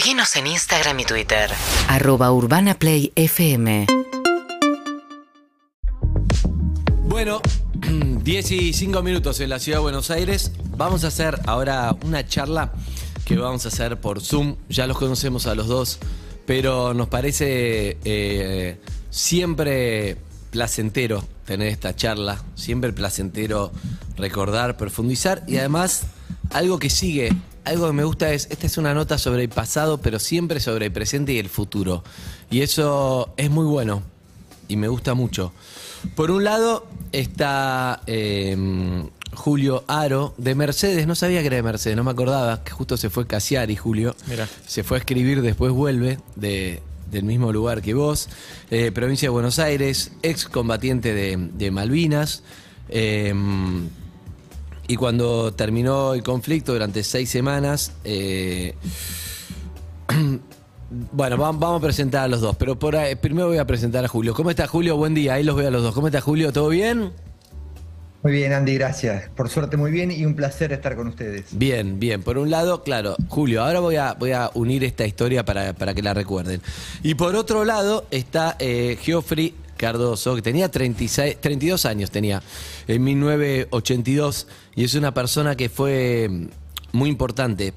Seguinos en Instagram y Twitter. Arroba Urbana Play FM. Bueno, 10 y 5 minutos en la ciudad de Buenos Aires. Vamos a hacer ahora una charla que vamos a hacer por Zoom. Ya los conocemos a los dos, pero nos parece eh, siempre placentero tener esta charla, siempre placentero recordar, profundizar y además algo que sigue, algo que me gusta es, esta es una nota sobre el pasado, pero siempre sobre el presente y el futuro. Y eso es muy bueno y me gusta mucho. Por un lado está eh, Julio Aro de Mercedes, no sabía que era de Mercedes, no me acordaba, que justo se fue y Julio. Mira. Se fue a escribir, después vuelve de, del mismo lugar que vos. Eh, provincia de Buenos Aires, ex combatiente de, de Malvinas. Eh, y cuando terminó el conflicto durante seis semanas, eh, bueno, va- vamos a presentar a los dos, pero por ahí- primero voy a presentar a Julio. ¿Cómo está Julio? Buen día, ahí los veo a los dos. ¿Cómo está Julio? ¿Todo bien? Muy bien, Andy, gracias. Por suerte, muy bien y un placer estar con ustedes. Bien, bien. Por un lado, claro, Julio, ahora voy a, voy a unir esta historia para, para que la recuerden. Y por otro lado está eh, Geoffrey Cardoso, que tenía 36, 32 años, tenía en 1982, y es una persona que fue muy importante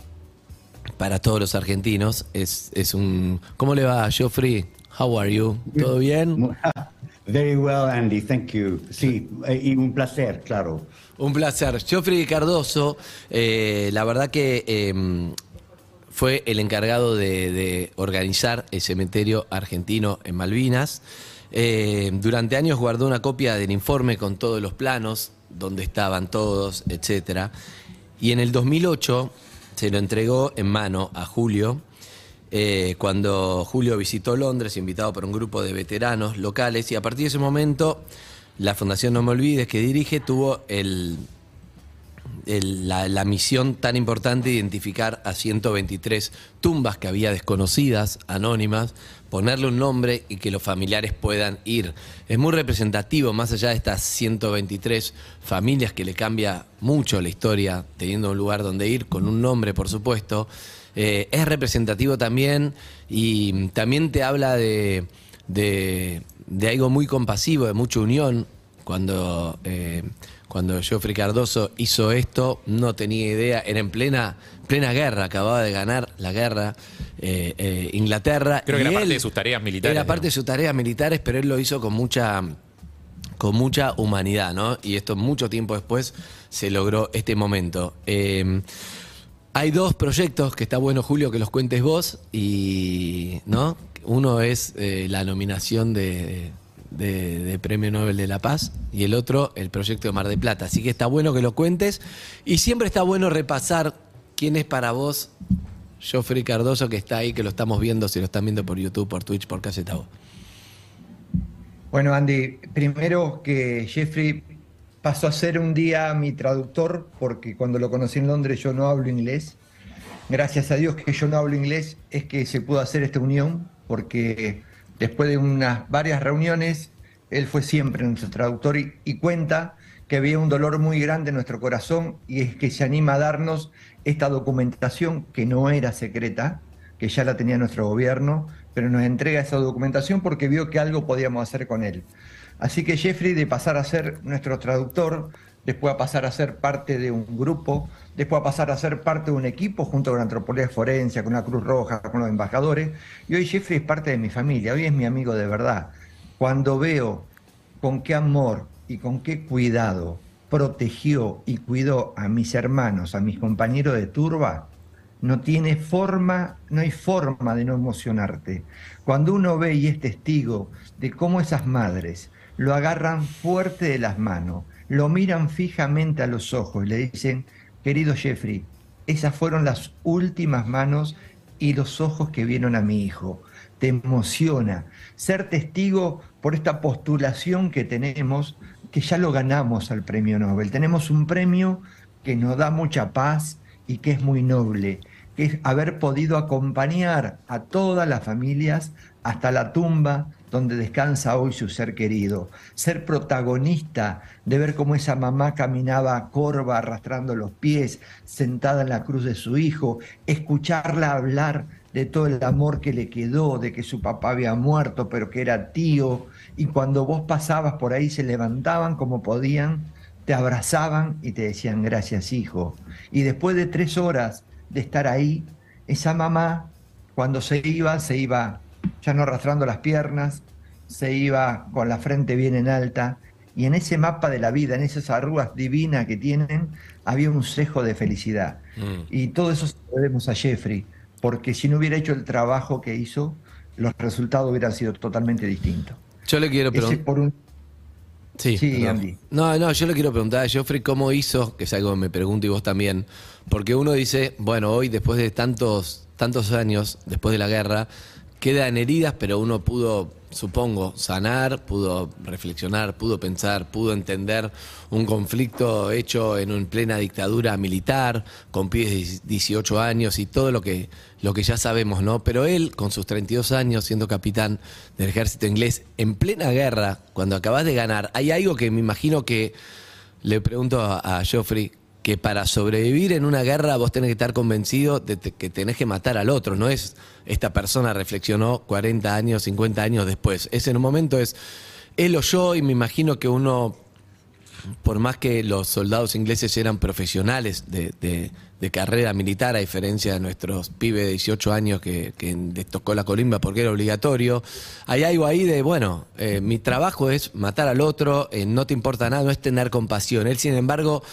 para todos los argentinos. Es, es un... ¿Cómo le va, Geoffrey? How are you? ¿Todo bien? Very well, Andy, thank you. Sí, eh, y un placer, claro. Un placer. Geoffrey Cardoso, eh, la verdad que eh, fue el encargado de, de organizar el cementerio argentino en Malvinas. Eh, durante años guardó una copia del informe con todos los planos, donde estaban todos, etc. Y en el 2008 se lo entregó en mano a Julio. eh, cuando Julio visitó Londres, invitado por un grupo de veteranos locales, y a partir de ese momento, la Fundación No Me Olvides, que dirige, tuvo la misión tan importante de identificar a 123 tumbas que había desconocidas, anónimas, ponerle un nombre y que los familiares puedan ir. Es muy representativo, más allá de estas 123 familias que le cambia mucho la historia, teniendo un lugar donde ir, con un nombre, por supuesto. Eh, es representativo también y también te habla de, de- algo muy compasivo, de mucha unión. Cuando, eh, cuando Geoffrey Cardoso hizo esto, no tenía idea, era en plena, plena guerra, acababa de ganar la guerra eh, eh, Inglaterra. Creo que y era parte de sus tareas militares, Era ¿no? parte de sus tareas militares, pero él lo hizo con mucha con mucha humanidad, ¿no? Y esto mucho tiempo después se logró este momento. Eh, hay dos proyectos que está bueno, Julio, que los cuentes vos, y ¿no? Uno es la nominación de, de- de Premio Nobel de la Paz y el otro el proyecto de Mar de Plata. Así que está bueno que lo cuentes y siempre está bueno repasar quién es para vos Geoffrey Cardoso, que está ahí, que lo estamos viendo, si lo están viendo por YouTube, por Twitch, por Caseta Voz. Bueno, Andy, primero que Jeffrey pasó a ser un día mi traductor, porque cuando lo conocí en Londres yo no hablo inglés. Gracias a Dios que yo no hablo inglés es que se pudo hacer esta unión, porque después de unas varias reuniones, él fue siempre nuestro traductor y, y cuenta que había un dolor muy grande en nuestro corazón y es que se anima a darnos esta documentación que no era secreta, que ya la tenía nuestro gobierno, pero nos entrega esa documentación porque vio que algo podíamos hacer con él. Así que Jeffrey, de pasar a ser nuestro traductor, después a pasar a ser parte de un grupo, después a pasar a ser parte de un equipo junto con la antropología forense, con la Cruz Roja, con los embajadores, y hoy Jeffrey es parte de mi familia, hoy es mi amigo de verdad. Cuando veo con qué amor y con qué cuidado protegió y cuidó a mis hermanos, a mis compañeros de turba, no tiene forma, no hay forma de no emocionarte. Cuando uno ve y es testigo de cómo esas madres lo agarran fuerte de las manos, lo miran fijamente a los ojos y le dicen, querido Jeffrey, esas fueron las últimas manos y los ojos que vieron a mi hijo. Te emociona ser testigo por esta postulación que tenemos, que ya lo ganamos al premio Nobel. Tenemos un premio que nos da mucha paz y que es muy noble, que es haber podido acompañar a todas las familias hasta la tumba donde descansa hoy su ser querido, ser protagonista de ver cómo esa mamá caminaba corva arrastrando los pies, sentada en la cruz de su hijo, escucharla hablar de todo el amor que le quedó, de que su papá había muerto, pero que era tío, y cuando vos pasabas por ahí se levantaban como podían, te abrazaban y te decían gracias hijo. Y después de tres horas de estar ahí, esa mamá, cuando se iba, se iba ya no arrastrando las piernas, se iba con la frente bien en alta, y en ese mapa de la vida, en esas arrugas divinas que tienen, había un cejo de felicidad. Mm. Y todo eso se lo debemos a Jeffrey, porque si no hubiera hecho el trabajo que hizo, los resultados hubieran sido totalmente distintos. Yo le quiero preguntar. un... Sí. Andy. No, no, yo le quiero preguntar a Geoffrey cómo hizo, que es algo que me pregunto y vos también, porque uno dice, bueno, hoy después de tantos, tantos años, después de la guerra, quedan heridas, pero uno pudo, supongo, sanar, pudo reflexionar, pudo pensar, pudo entender un conflicto hecho en una plena dictadura militar, con pibes de 18 años y todo lo que, lo que ya sabemos, ¿no? Pero él, con sus 32 años, siendo capitán del ejército inglés, en plena guerra, cuando acabas de ganar, hay algo que me imagino que le pregunto a, a Geoffrey, que para sobrevivir en una guerra vos tenés que estar convencido de que tenés que matar al otro, no es esta persona reflexionó 40 años, 50 años después, es en un momento es él o yo y me imagino que uno por más que los soldados ingleses eran profesionales de carrera militar, a diferencia de nuestros pibes de 18 años que, que les tocó la colimba porque era obligatorio, hay algo ahí de, bueno, eh, mi trabajo es matar al otro, eh, no te importa nada, no es tener compasión. Él, sin embargo,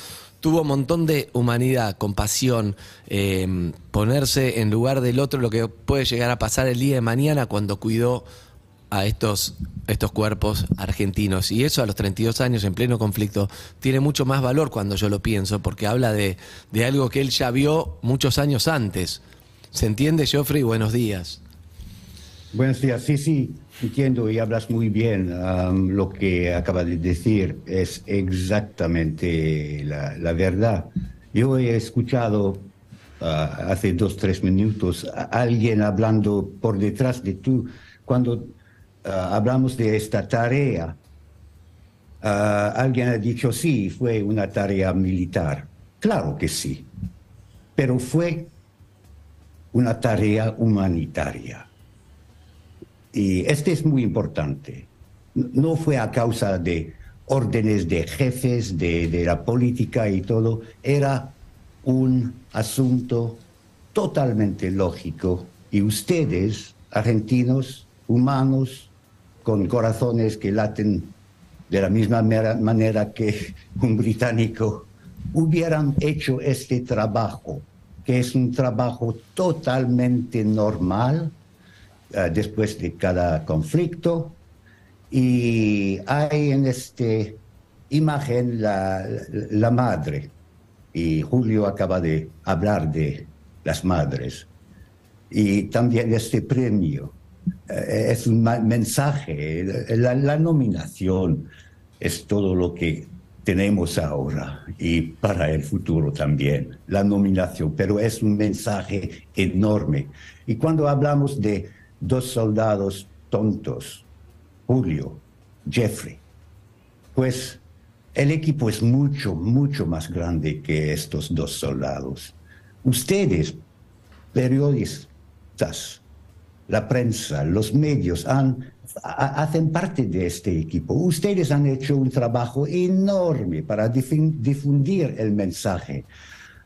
tuvo un montón de humanidad, compasión, eh, ponerse en lugar del otro, lo que puede llegar a pasar el día de mañana cuando cuidó a estos, estos cuerpos argentinos. Y eso a los 32 años en pleno conflicto tiene mucho más valor cuando yo lo pienso, porque habla de, de algo que él ya vio muchos años antes. ¿Se entiende, Geoffrey? Buenos días. Buenos días, sí, sí, entiendo y hablas muy bien. Lo que acaba de decir es exactamente la, la verdad. Yo he escuchado ah, hace dos, tres minutos a alguien hablando por detrás de tú, cuando ah, hablamos de esta tarea. ah, alguien ha dicho, sí, fue una tarea militar. Claro que sí, pero fue una tarea humanitaria. Y este es muy importante. No fue a causa de órdenes de jefes, de, de la política y todo. Era un asunto totalmente lógico. Y ustedes, argentinos, humanos, con corazones que laten de la misma manera que un británico, hubieran hecho este trabajo, que es un trabajo totalmente normal eh, después de cada conflicto. Y hay en esta imagen la, la madre, y Julio acaba de hablar de las madres, y también este premio. eh, es un mensaje, la, la nominación es todo lo que tenemos ahora y para el futuro también, la nominación, pero es un mensaje enorme. Y cuando hablamos de dos soldados tontos, Julio, Jeffrey, pues el equipo es mucho, mucho más grande que estos dos soldados. Ustedes, periodistas, la prensa, los medios, han, ha- hacen parte de este equipo. Ustedes han hecho un trabajo enorme para difundir el mensaje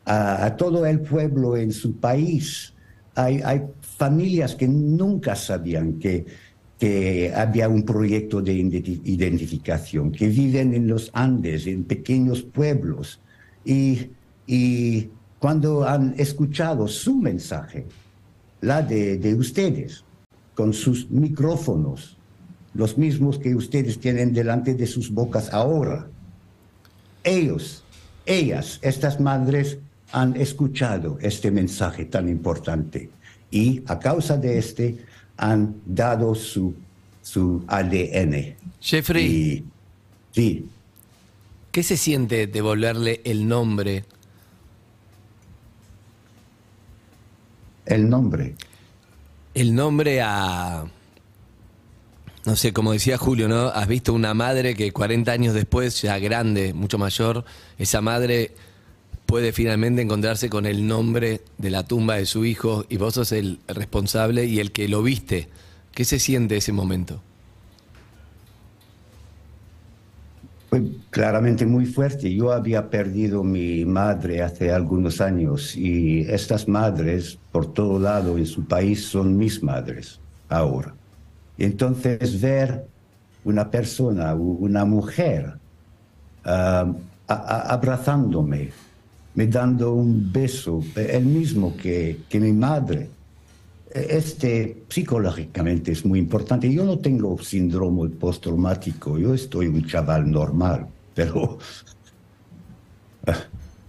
a, a todo el pueblo en su país. Hay, hay familias que nunca sabían que, que había un proyecto de identi- identificación, que viven en los Andes, en pequeños pueblos. Y, y cuando han escuchado su mensaje, la de, de ustedes, con sus micrófonos, los mismos que ustedes tienen delante de sus bocas ahora. Ellos, ellas, estas madres han escuchado este mensaje tan importante y a causa de este han dado su, su ADN. Jeffrey, Y, sí, ¿qué se siente devolverle el nombre, el nombre. el nombre a... No sé, como decía Julio, ¿no? Has visto una madre que 40 años después, ya grande, mucho mayor, esa madre puede finalmente encontrarse con el nombre de la tumba de su hijo y vos sos el responsable y el que lo viste. ¿Qué se siente ese momento? Fue claramente muy fuerte. Yo había perdido mi madre hace algunos años y estas madres por todo lado en su país son mis madres ahora. Entonces ver una persona, una mujer, ah, abrazándome, me dando un beso, el mismo que, mi madre, este psicológicamente es muy importante. Yo no tengo síndrome postraumático, yo estoy un chaval normal, pero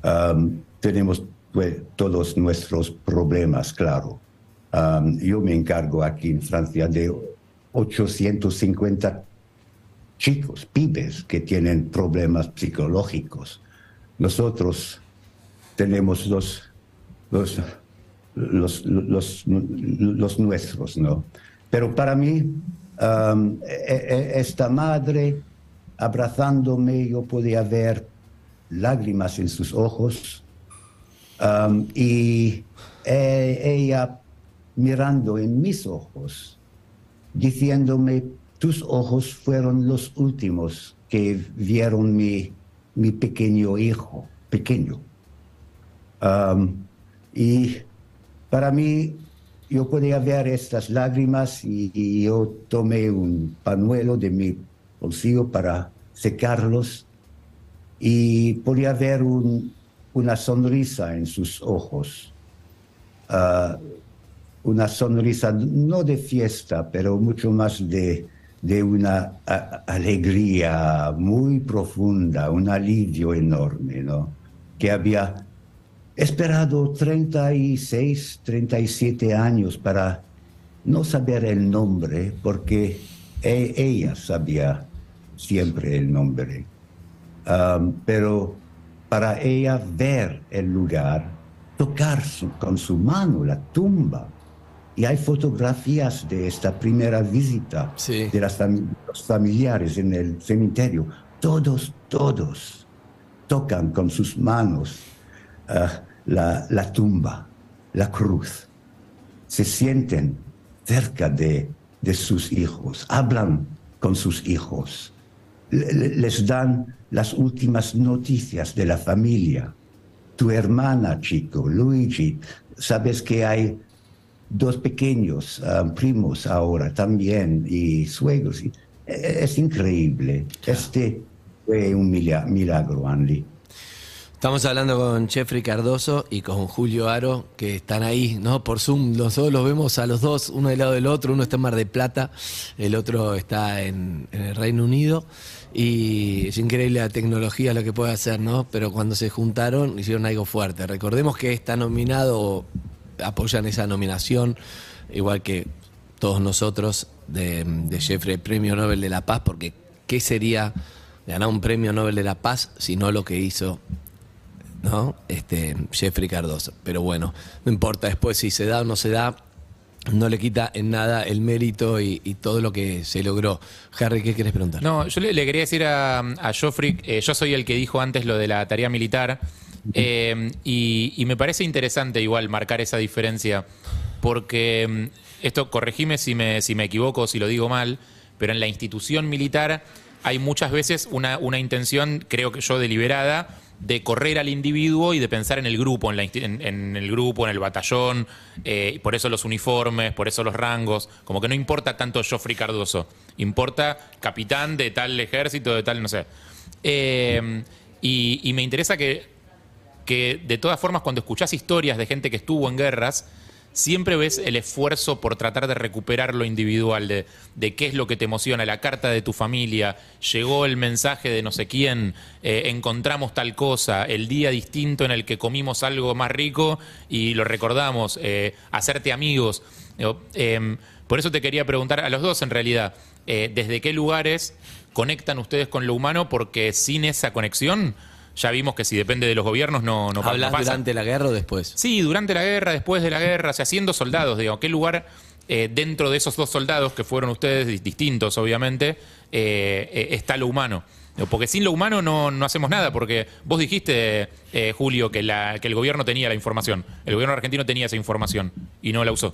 um, tenemos pues, todos nuestros problemas, claro. Yo me encargo aquí en Francia de 850 chicos, pibes que tienen problemas psicológicos. Nosotros tenemos los, los los, los, nuestros, ¿no? Pero para mí, e, e, esta madre abrazándome, yo podía ver lágrimas en sus ojos y e, ella mirando en mis ojos, diciéndome, tus ojos fueron los últimos que vieron mi, mi pequeño hijo, pequeño. Um, y para mí, yo podía ver estas lágrimas y, yo tomé un panuelo de mi bolsillo para secarlos y podía ver una sonrisa en sus ojos. Ah, una sonrisa no de fiesta, pero mucho más de, de una alegría muy profunda, un alivio enorme, ¿no? Que había esperado 36, 37 años para no saber el nombre, porque e, ella sabía siempre el nombre. Um, pero para ella ver el lugar, tocar con su mano la tumba. Y hay fotografías de esta primera visita de las los familiares en el cementerio. Todos, todos tocan con sus manos Ah, la, tumba, la cruz. Se sienten cerca de, de sus hijos, hablan con sus hijos, les dan las últimas noticias de la familia. Tu hermana, chico, Luigi, sabes que hay dos pequeños ah, primos ahora también y suegros. E, es increíble. Este fue un milagro, Andy. Estamos hablando con Jeffrey Cardoso y con Julio Aro, que están ahí, ¿no? Por Zoom, los dos los vemos a los dos, uno del lado del otro, uno está en Mar de Plata, el otro está en, el Reino Unido. Y es increíble la tecnología lo que puede hacer, ¿no? Pero cuando se juntaron hicieron algo fuerte. Recordemos que está nominado, apoyan esa nominación, igual que todos nosotros, de Jeffrey, Premio Nobel de la Paz, porque ¿qué sería ganar un Premio Nobel de la Paz si no lo que hizo ¿no? Este, Jeffrey Cardoso. Pero bueno, no importa después si se da o no se da, no le quita en nada el mérito y, todo lo que se logró. Harry, ¿qué quieres preguntar? No, yo le, quería decir a, a Joffrey, eh, yo soy el que dijo antes lo de la tarea militar, eh, y, me parece interesante igual marcar esa diferencia, porque mm, esto, corregime si me, si me equivoco, si lo digo mal, pero en la institución militar hay muchas veces una, una intención, creo que yo deliberada, de correr al individuo y de pensar en el grupo, en, el grupo, en el batallón, eh, por eso los uniformes, por eso los rangos, como que no importa tanto Joffrey Cardoso, importa capitán de tal ejército, de tal, no sé. Eh, y, me interesa que, que de todas formas cuando escuchás historias de gente que estuvo en guerras, siempre ves el esfuerzo por tratar de recuperar lo individual, de, qué es lo que te emociona, la carta de tu familia, llegó el mensaje de no sé quién, eh, encontramos tal cosa, el día distinto en el que comimos algo más rico y lo recordamos, eh, hacerte amigos. Em, por eso te quería preguntar a los dos en realidad, eh, ¿desde qué lugares conectan ustedes con lo humano? Porque sin esa conexión ya vimos que si depende de los gobiernos no, no, ¿Hablas durante la guerra o después? Sí, durante la guerra, después de la guerra, o sea, siendo soldados, digo, ¿qué lugar eh, dentro de esos dos soldados que fueron ustedes distintos, obviamente, eh, eh, está lo humano? Porque sin lo humano no, no hacemos nada, porque vos dijiste, eh, Julio, que, la, que el gobierno tenía la información. El gobierno argentino tenía esa información y no la usó.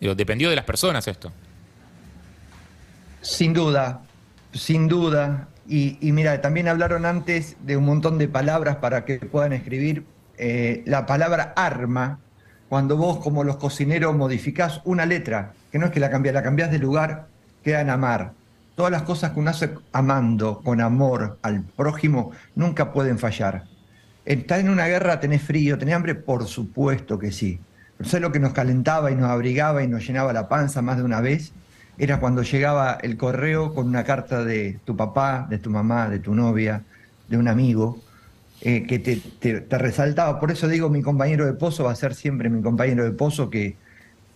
Digo, dependió de las personas esto. Sin duda, sin duda. Y, mira, también hablaron antes de un montón de palabras para que puedan escribir. Eh, la palabra arma, cuando vos como los cocineros modificás una letra, que no es que la cambiás, la cambiás de lugar, queda en amar. Todas las cosas que uno hace amando, con amor al prójimo, nunca pueden fallar. ¿Estás en una guerra, tenés frío, tenés hambre? Por supuesto que sí. ¿Sabes lo que nos calentaba y nos abrigaba y nos llenaba la panza más de una vez? Era cuando llegaba el correo con una carta de tu papá, de tu mamá, de tu novia, de un amigo, eh, que te, te, te, resaltaba. Por eso digo, mi compañero de pozo va a ser siempre mi compañero de pozo que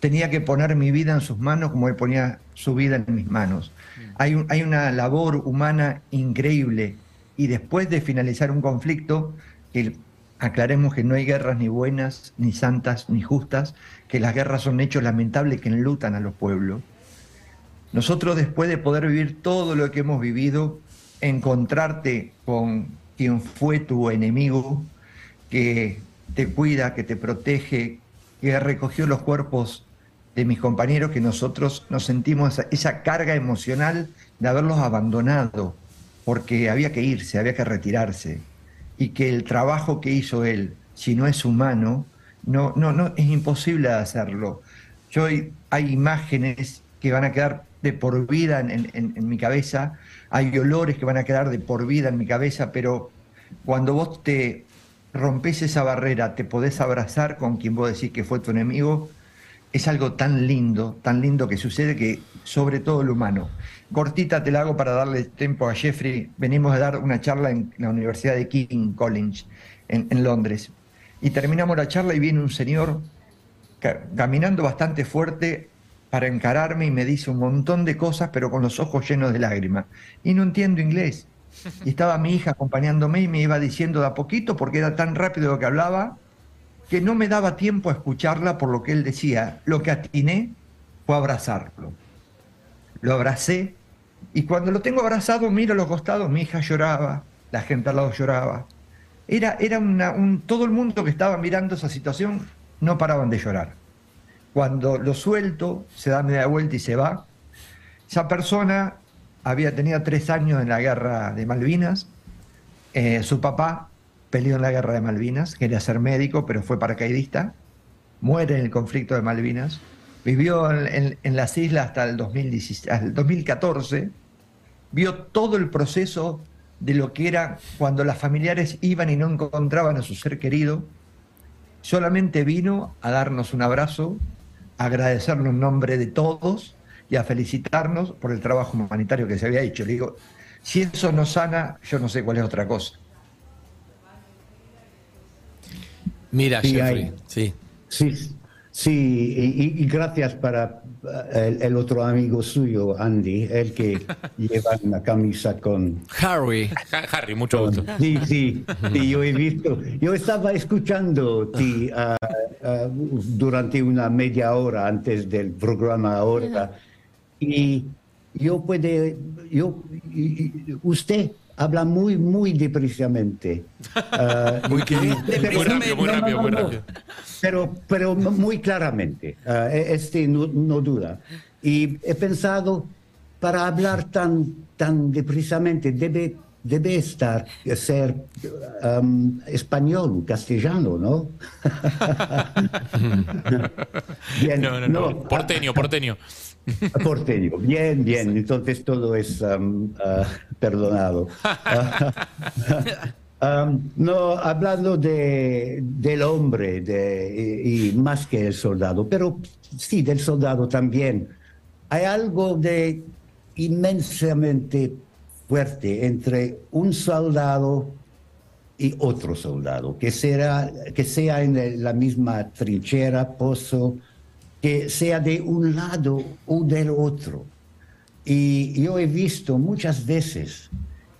tenía que poner mi vida en sus manos como él ponía su vida en mis manos. Hay, un, hay una labor humana increíble y después de finalizar un conflicto, que aclaremos que no hay guerras ni buenas, ni santas, ni justas, que las guerras son hechos lamentables que enlutan a los pueblos. Nosotros después de poder vivir todo lo que hemos vivido, encontrarte con quien fue tu enemigo, que te cuida, que te protege, que recogió los cuerpos de mis compañeros, que nosotros nos sentimos esa, esa carga emocional de haberlos abandonado, porque había que irse, había que retirarse, y que el trabajo que hizo él, si no es humano, no, no, no, es imposible hacerlo. Yo hay imágenes que van a quedar de por vida en, mi cabeza, hay olores que van a quedar de por vida en mi cabeza, pero cuando vos te rompes esa barrera, te podés abrazar con quien vos decís que fue tu enemigo, es algo tan lindo, tan lindo que sucede que sobre todo lo humano. Cortita te la hago para darle tiempo a Jeffrey. Venimos a dar una charla en la Universidad de King College, en, en Londres. Y terminamos la charla y viene un señor ca caminando bastante fuerte para encararme y me dice un montón de cosas, pero con los ojos llenos de lágrimas. Y no entiendo inglés. Y estaba mi hija acompañándome y me iba diciendo de a poquito, porque era tan rápido lo que hablaba, que no me daba tiempo a escucharla por lo que él decía. Lo que atiné fue abrazarlo. Lo abracé y cuando lo tengo abrazado miro a los costados, mi hija lloraba, la gente al lado lloraba. Era, era una, un, todo el mundo que estaba mirando esa situación no paraban de llorar. Cuando lo suelto, se da media vuelta y se va. Esa persona había tenido tres años en la guerra de Malvinas. Eh, su papá peleó en la guerra de Malvinas, quería ser médico, pero fue paracaidista. Muere en el conflicto de Malvinas. Vivió en, las islas hasta el, 2016, hasta el 2014. Vio todo el proceso de lo que era cuando las familiares iban y no encontraban a su ser querido. Solamente vino a darnos un abrazo, agradecernos en nombre de todos y a felicitarnos por el trabajo humanitario que se había hecho. Le digo, si eso no sana, yo no sé cuál es otra cosa. Mira, Sí, Jeffrey, hay. sí. Sí, sí, y, y gracias para el, el otro amigo suyo, Andy, el que lleva una camisa con... Harry. Ha- Harry, mucho gusto. Sí, sí, sí, yo he visto. Yo estaba escuchando ti ah, ah, durante una media hora antes del programa ahora y yo puede, yo, usted habla muy, muy depresamente. Ah, Muy rápido, muy rápido, muy rápido. Pero, pero muy claramente, ah, este no, no duda. Y he pensado, para hablar tan, tan depresamente, debe, debe estar, ser um, español, castellano, ¿no? Bien, No, no, no. Porteño, porteño. Porteño, bien, bien, entonces todo es um, ah, perdonado. Ah, um, no, hablando de, del hombre de, y, y más que el soldado, pero sí, del soldado también. Hay algo de inmensamente fuerte entre un soldado y otro soldado, que, será, que sea en la misma trinchera, pozo, que sea de un lado o del otro. Y yo he visto muchas veces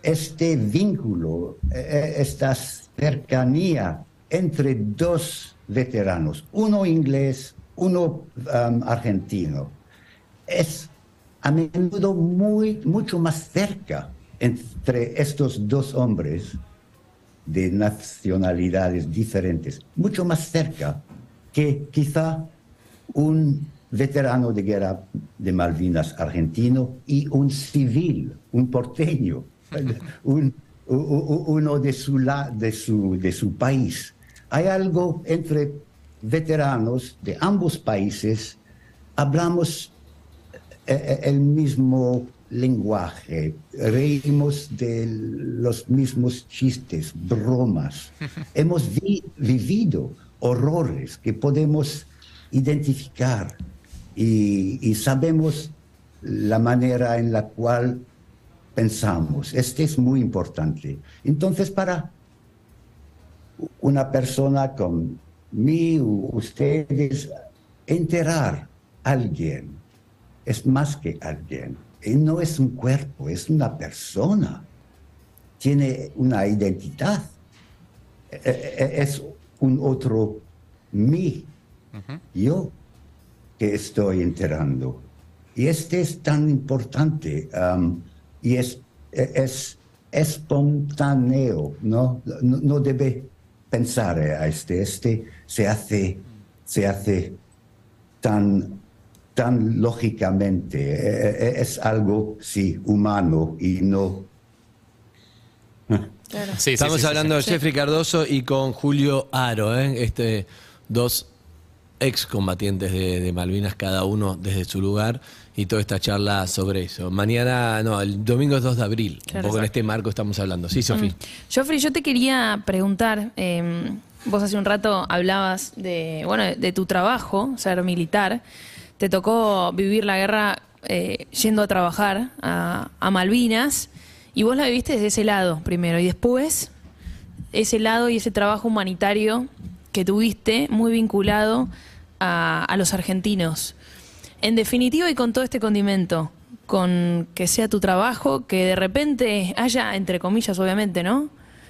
este vínculo, eh, esta cercanía entre dos veteranos, uno inglés, uno um, argentino. Es a menudo muy, mucho más cerca entre estos dos hombres de nacionalidades diferentes, mucho más cerca que quizá un veterano de guerra de Malvinas argentino y un civil, un porteño, un, uno de su, de, su, de su país. Hay algo entre veteranos de ambos países, hablamos eh, eh, el mismo lenguaje, reímos de los mismos chistes, bromas. Hemos vivido horrores que podemos identificar y, sabemos la manera en la cual pensamos. Este es muy importante. Entonces, para una persona como mí, ustedes, enterar a alguien es más que alguien. No es un cuerpo, es una persona. Tiene una identidad. E, e, e, es un otro mí, yo que estoy enterando. Y este es tan importante um, y es, es espontáneo, ¿no? ¿no? debe pensar a este. Este se hace, se hace tan, tan lógicamente. E, e, es algo, sí, humano y no... Estamos hablando de Jeffrey Cardoso y con Julio Aro, ¿eh? este, dos excombatientes de, de Malvinas, cada uno desde su lugar, y toda esta charla sobre eso. Mañana, no, el domingo es 2 de abril, un poco en este marco estamos hablando. Sí, Sofía. Mm. yo te quería preguntar, em, vos hace un rato hablabas de, bueno, de tu trabajo, ser militar, te tocó vivir la guerra eh, yendo a trabajar a, a Malvinas, y vos la viviste desde ese lado primero, y después ese lado y ese trabajo humanitario que tuviste muy vinculado a, los argentinos. En definitiva y con todo este condimento, con que sea tu trabajo, que de repente haya, entre comillas obviamente, ¿no?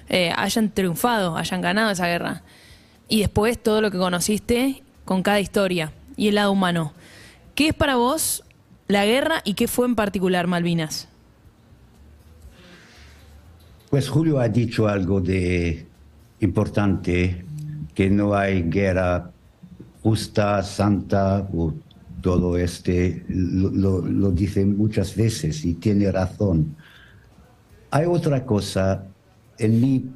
Eh, hayan triunfado, hayan ganado esa guerra. Y después todo lo que conociste con cada historia y el lado humano. ¿Qué es para vos la guerra y qué fue en particular Malvinas? Pues Julio ha dicho algo de importante, que no hay guerra justa, santa, o todo este, lo, lo, muchas veces y tiene razón. Hay otra cosa en mi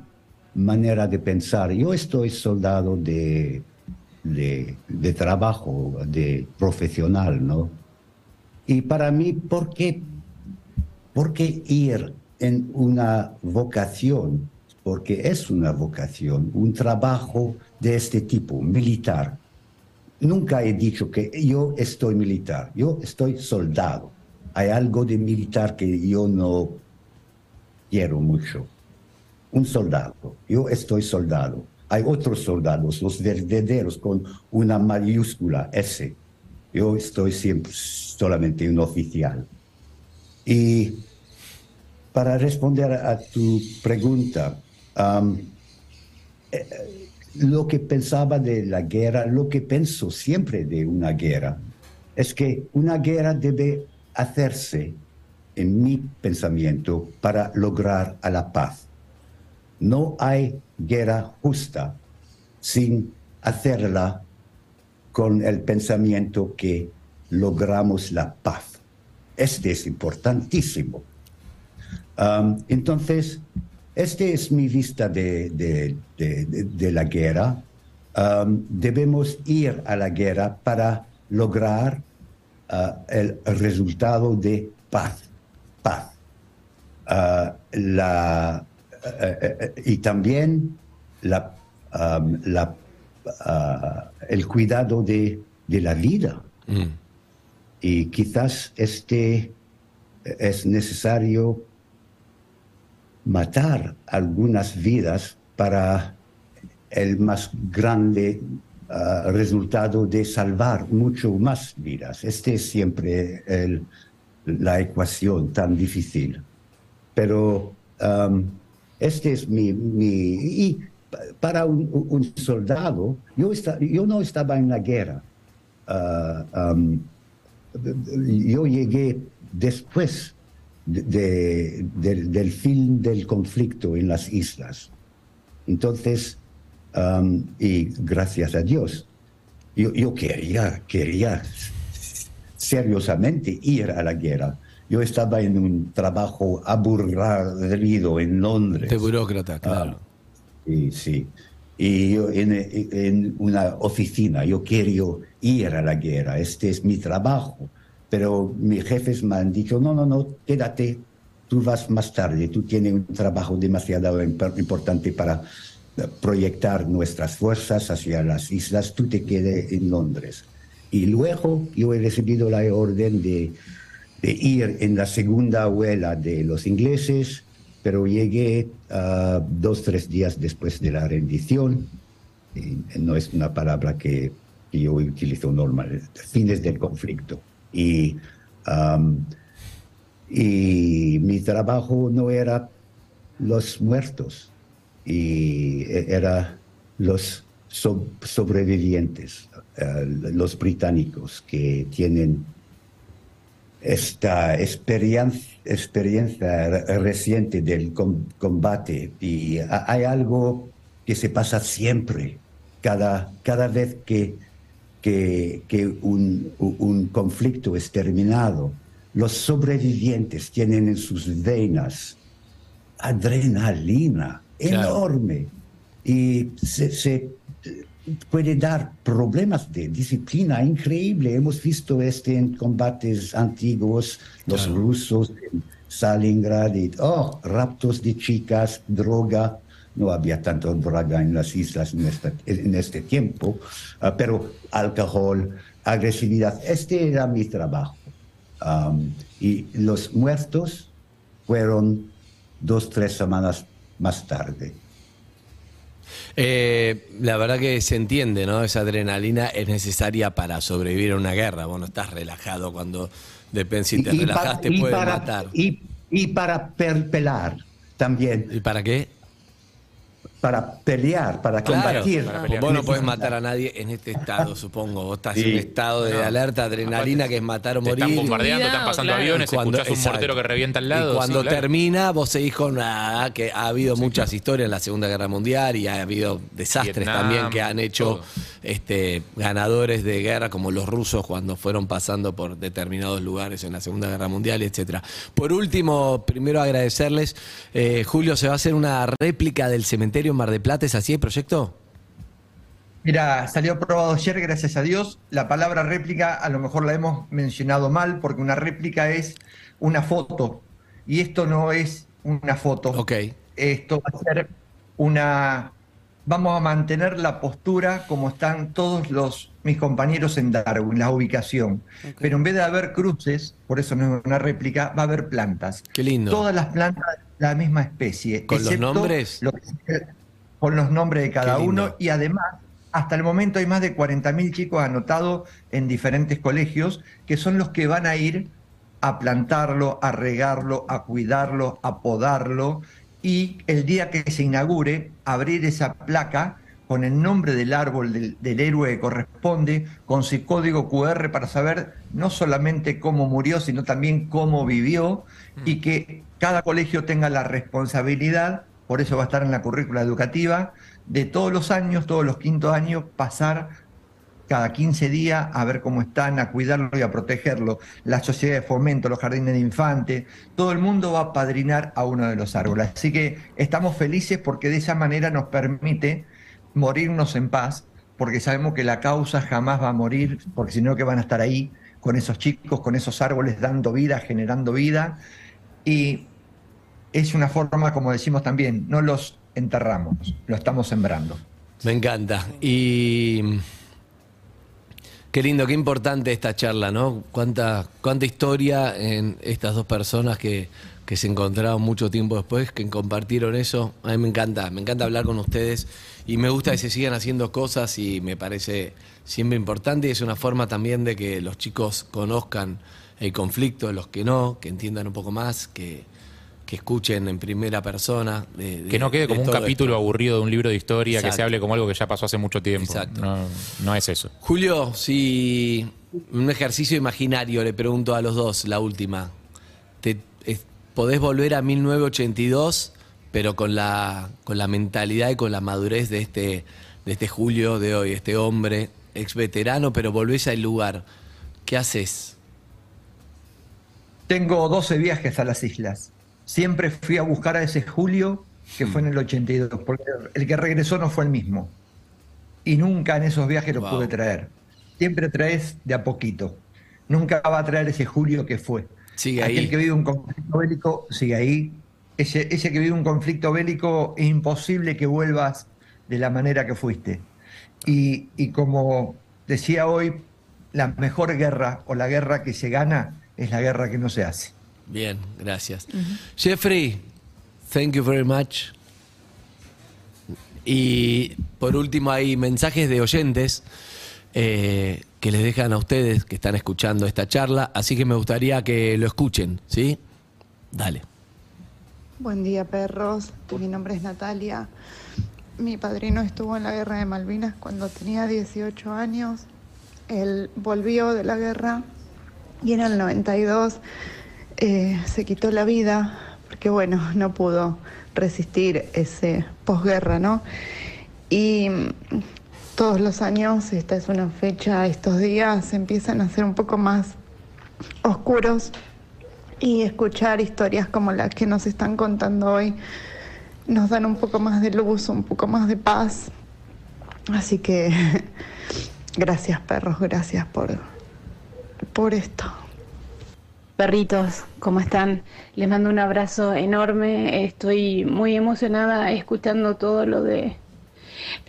manera de pensar. Yo estoy soldado de, de, de trabajo, de profesional, ¿no? Y para mí, ¿por qué, ¿por qué ir en una vocación? Porque es una vocación, un trabajo de este tipo, militar nunca he dicho que yo estoy militar, yo estoy soldado. Hay algo de militar que yo no quiero mucho. Un soldado, yo estoy soldado. Hay otros soldados, los verdaderos, con una mayúscula S. Yo estoy siempre solamente un oficial. Y para responder a tu pregunta, eh, lo que pensaba de la guerra, lo que pienso siempre de una guerra, es que una guerra debe hacerse, en mi pensamiento, para lograr a la paz. No hay guerra justa sin hacerla con el pensamiento que logramos la paz. Este es importantísimo. Entonces, esta es mi vista de, la guerra. Um, debemos ir a la guerra para lograr uh, el resultado de paz. Paz. Uh, la, uh, y también la, um, la, el cuidado de, la vida. Mm. Y quizás este es necesario matar algunas vidas para el más grande ah, resultado de salvar mucho más vidas. Este es siempre la ecuación tan difícil. Pero este es mi, Y para un, soldado, yo, yo, no estaba en la guerra. Ah, yo llegué después de- de- del- fin del conflicto en las islas. Entonces, am, y gracias a Dios, yo, yo quería, quería seriosamente ir a la guerra. Yo estaba en un trabajo aburrido en Londres. De burócrata, claro. Sí, sí. Y yo en, en una oficina, yo quiero ir a la guerra, este es mi trabajo. Pero mis jefes me han dicho, no, no, no, quédate, tú vas más tarde, tú tienes un trabajo demasiado imp- importante para eh, proyectar nuestras fuerzas hacia las islas, tú te quedes en Londres. Y luego yo he recibido la orden de, de ir en la segunda huela de los ingleses, pero llegué ah, dos, tres días después de la rendición. Y no es una palabra que, que yo utilizo normal, fines del conflicto. Y, am, y mi trabajo no era los muertos, y e- era los so- sobrevivientes, eh, los británicos que tienen esta experiencia, experiencia re- reciente del com- combate. Y ha- hay algo que se pasa siempre, cada, cada vez que, que, que un, un conflicto es terminado. Los sobrevivientes tienen en sus venas adrenalina Claro. enorme y se, se puede dar problemas de disciplina increíble. Hemos visto este en combates antiguos, los Claro. rusos en Stalingrad, y, oh, raptos de chicas, droga. No había tanta droga en las islas en, en este tiempo, ah, pero alcohol, agresividad. Este era mi trabajo. Y los muertos fueron dos, tres semanas más tarde. Eh, la verdad que se entiende, ¿no? Esa adrenalina es necesaria para sobrevivir a una guerra. Vos no estás relajado cuando depende si te Y- y relajas para- te y pueden para- matar. Y, y para perpelar también, ¿Y para qué? Para pelear, para Claro, combatir. para pelear. vos no podés matar a nadie en este estado, supongo. Vos estás en un estado de No. alerta, adrenalina, que es matar o Te morir. están bombardeando, están pasando claro. aviones, Cuando- escuchás un exacto. mortero que revienta al lado. Y cuando sí, claro. termina, vos seguís con nada, que ha habido muchas historias en la Segunda Guerra Mundial y ha habido desastres Vietnam, también que han hecho todo. este, ganadores de guerra, como los rusos cuando fueron pasando por determinados lugares en la Segunda Guerra Mundial, etcétera. Por último, primero agradecerles. Eh, Julio, ¿se va a hacer una réplica del cementerio en Mar de Plata? ¿Es así el proyecto? Mira, salió aprobado ayer, gracias a Dios. La palabra réplica a lo mejor la hemos mencionado mal porque una réplica es una foto y esto no es una foto. Ok. Esto va a ser una... Vamos a mantener la postura como están todos los mis compañeros en Darwin, la ubicación. Pero en vez de haber cruces, por eso no es una réplica, va a haber plantas. Qué lindo. Todas las plantas de la misma especie. ¿Con los nombres? lo que- con los nombres de cada uno. y además hasta el momento hay más de 40.000 chicos anotados en diferentes colegios que son los que van a ir a plantarlo, a regarlo, a cuidarlo, a podarlo. Y el día que se inaugure abrir esa placa con el nombre del árbol del, del héroe que corresponde, con su código QR para saber no solamente cómo murió, sino también cómo vivió y que cada colegio tenga la responsabilidad, por eso va a estar en la currícula educativa, de todos los años, todos los quintos años, pasar cada 15 días a ver cómo están, a cuidarlo y a protegerlo. La sociedad de fomento, los jardines de infantes, todo el mundo va a padrinar a uno de los árboles. Así que estamos felices porque de esa manera nos permite morirnos en paz, porque sabemos que la causa jamás va a morir, porque si no que van a estar ahí con esos chicos, con esos árboles dando vida, generando vida. Y es una forma, como decimos también, no los enterramos, lo estamos sembrando. Me encanta. Y qué lindo, qué importante esta charla, ¿no? Cuánta, cuánta historia en estas dos personas que, que se encontraron mucho tiempo después, que compartieron eso. A mí me encanta, me encanta hablar con ustedes y me gusta que se sigan haciendo cosas y me parece siempre importante y es una forma también de que los chicos conozcan el conflicto, los que no, que entiendan un poco más, que, que escuchen en primera persona. de- de- Que no quede de como un capítulo esto. aburrido de un libro de historia, que se hable como algo que ya pasó hace mucho tiempo. Exacto. No, no es eso. Julio, si un ejercicio imaginario le pregunto a los dos, la última. Te- es- podés volver a 1982, pero con la, con la mentalidad y con la madurez de este, de este Julio de hoy, este hombre, ex veterano, pero volvés al lugar. ¿Qué haces? Tengo 12 viajes a las islas. Siempre fui a buscar a ese Julio que fue en el 82, porque el que regresó no fue el mismo. Y nunca en esos viajes lo Wow. pude traer. Siempre traes de a poquito. Nunca va a traer ese Julio que fue. Sigue Aquel ahí. que vive un conflicto bélico sigue ahí. Ese, ese que vive un conflicto bélico es imposible que vuelvas de la manera que fuiste. Y, y como decía hoy, la mejor guerra o la guerra que se gana es la guerra que no se hace. Bien, gracias. Jeffrey, thank you very much. Y por último hay mensajes de oyentes eh, que les dejan a ustedes que están escuchando esta charla, así que me gustaría que lo escuchen, ¿sí? Dale. Buen día, perros. Mi nombre es Natalia. Mi padrino estuvo en la guerra de Malvinas cuando tenía 18 años. Él volvió de la guerra y en el 92 eh, se quitó la vida porque, bueno, no pudo resistir ese posguerra, ¿no? Y mm, todos los años, esta es una fecha, estos días empiezan a ser un poco más oscuros y escuchar historias como las que nos están contando hoy nos dan un poco más de luz, un poco más de paz. Así que gracias perros, gracias por, por esto. Perritos, ¿cómo están? Les mando un abrazo enorme. Estoy muy emocionada escuchando todo lo de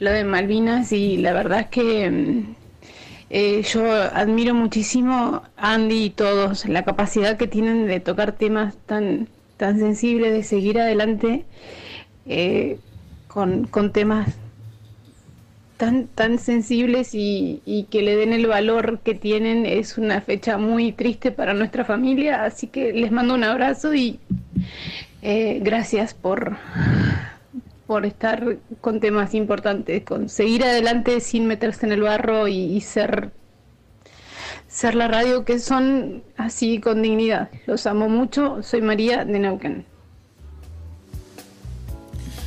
lo de Malvinas y la verdad es que mm, eh, yo admiro muchísimo a Andy y todos la capacidad que tienen de tocar temas tan tan sensibles, de seguir adelante eh, con, con temas tan, tan sensibles y, y que le den el valor que tienen. Es una fecha muy triste para nuestra familia, así que les mando un abrazo y eh, gracias por, por estar con temas importantes, con seguir adelante sin meterse en el barro y, y ser ser la radio que son así con dignidad. Los amo mucho. Soy María de Neuquén.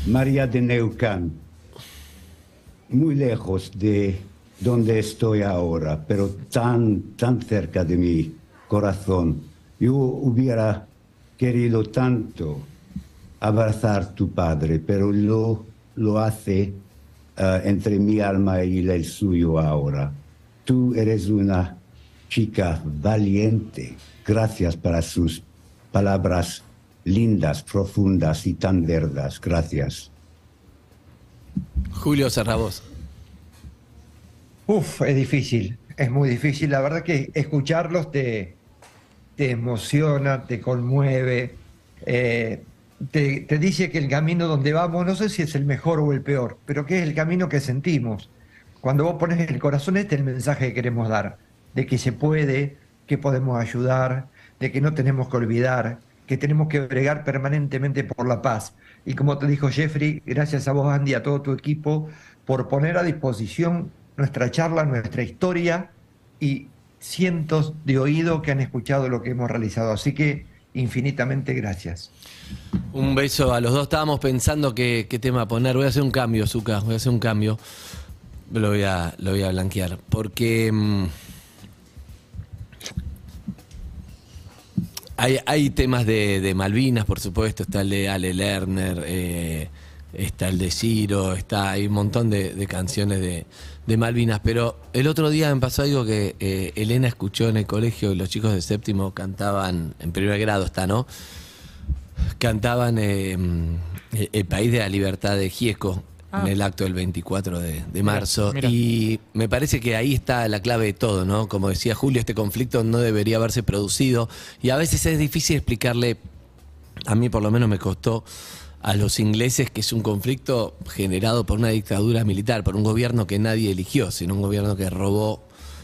María de Neuquén, muy lejos de donde estoy ahora, pero tan, tan cerca de mi corazón. Yo hubiera querido tanto abrazar tu padre, pero lo, lo hace eh, entre mi alma y el suyo ahora. Tú eres una chica valiente. Gracias para sus palabras lindas, profundas y tan verdas. Gracias. Julio Serrabos. Uf, es difícil, es muy difícil. La verdad que escucharlos te, te emociona, te conmueve, eh, te, te dice que el camino donde vamos, no sé si es el mejor o el peor, pero que es el camino que sentimos. Cuando vos pones el corazón, este es el mensaje que queremos dar, de que se puede, que podemos ayudar, de que no tenemos que olvidar, que tenemos que bregar permanentemente por la paz. Y como te dijo Jeffrey, gracias a vos, Andy, a todo tu equipo, por poner a disposición nuestra charla, nuestra historia y cientos de oídos que han escuchado lo que hemos realizado. Así que infinitamente gracias. Un beso a los dos. Estábamos pensando qué, tema poner. Voy a hacer un cambio, Zuka. Voy a hacer un cambio. Lo voy a, lo voy a blanquear. Porque mm, hay, hay temas de, de Malvinas, por supuesto. Está el de Ale Lerner, eh, está el de Ciro, está, hay un montón de, canciones de, Malvinas. Pero el otro día me pasó algo que eh, Elena escuchó en el colegio los chicos de séptimo cantaban, en primer grado está, ¿no? cantaban eh, el, el País de la Libertad de Giesco Ah. en el acto del 24 de, de Mira, marzo. mira. Y me parece que ahí está la clave de todo, ¿no? Como decía Julio, este conflicto no debería haberse producido. Y a veces es difícil explicarle, a mí por lo menos me costó, a los ingleses que es un conflicto generado por una dictadura militar, por un gobierno que nadie eligió, sino un gobierno que robó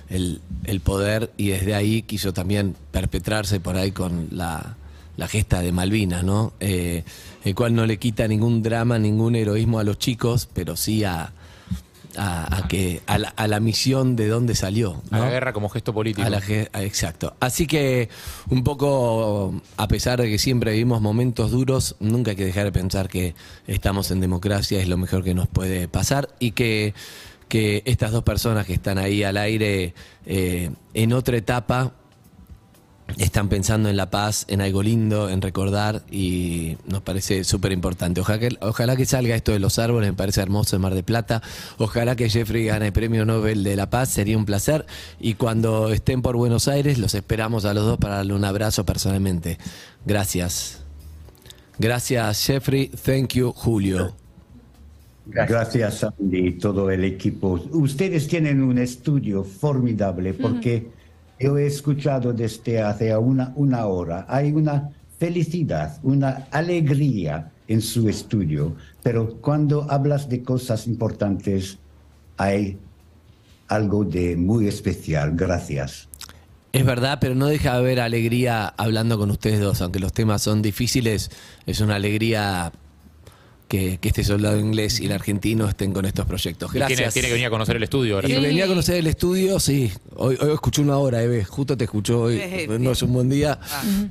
el, el poder y desde ahí quiso también perpetrarse por ahí con la, la gesta de Malvinas, ¿no? Eh, el cual no le quita ningún drama, ningún heroísmo a los chicos, pero sí a, a, a que, a, la, a la misión de dónde salió. A la ¿no? guerra como gesto político. A la ge- exacto. Así que un poco, a pesar de que siempre vivimos momentos duros, nunca hay que dejar de pensar que estamos en democracia, es lo mejor que nos puede pasar y que, que estas dos personas que están ahí al aire eh, en otra etapa están pensando en la paz, en algo lindo, en recordar y nos parece súper importante. Ojalá que, ojalá que salga esto de los árboles, me parece hermoso en Mar de Plata. Ojalá que Jeffrey gane el Premio Nobel de la Paz, sería un placer. Y cuando estén por Buenos Aires, los esperamos a los dos para darle un abrazo personalmente. Gracias. Gracias Jeffrey, thank you Julio. Gracias, Andy y todo el equipo. Ustedes tienen un estudio formidable porque yo he escuchado desde hace una, una hora. Hay una felicidad, una alegría en su estudio, pero cuando hablas de cosas importantes hay algo de muy especial. Gracias. Es verdad, pero no deja de haber alegría hablando con ustedes dos, aunque los temas son difíciles, es una alegría que, que este soldado inglés y el argentino estén con estos proyectos. Gracias. Tiene, tiene que venir a conocer el estudio. ahora. Y Sí. venía a conocer el estudio, sí. Hoy, hoy escuché una hora, Eve. Justo te escuchó hoy. No es un buen día,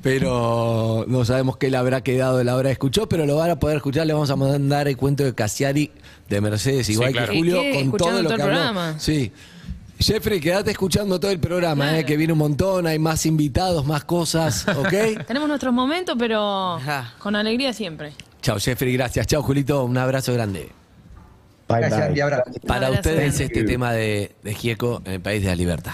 pero no sabemos qué le habrá quedado de la hora que escuchó, pero lo van a poder escuchar. Le vamos a mandar el cuento de Cassiari de Mercedes, igual claro. que Julio, con todo lo todo que el habló. programa. Sí. Jeffrey, quédate escuchando todo el programa, Claro. eh, que viene un montón, hay más invitados, más cosas, ¿ok? Tenemos nuestros momentos, pero con alegría siempre. Chao, Jeffrey, gracias. Chao, Julito, un abrazo grande. Bye, Gracias, bye. Andy. Abrazo. Para abrazo ustedes grande. este tema de, de Gieco en el país de la libertad.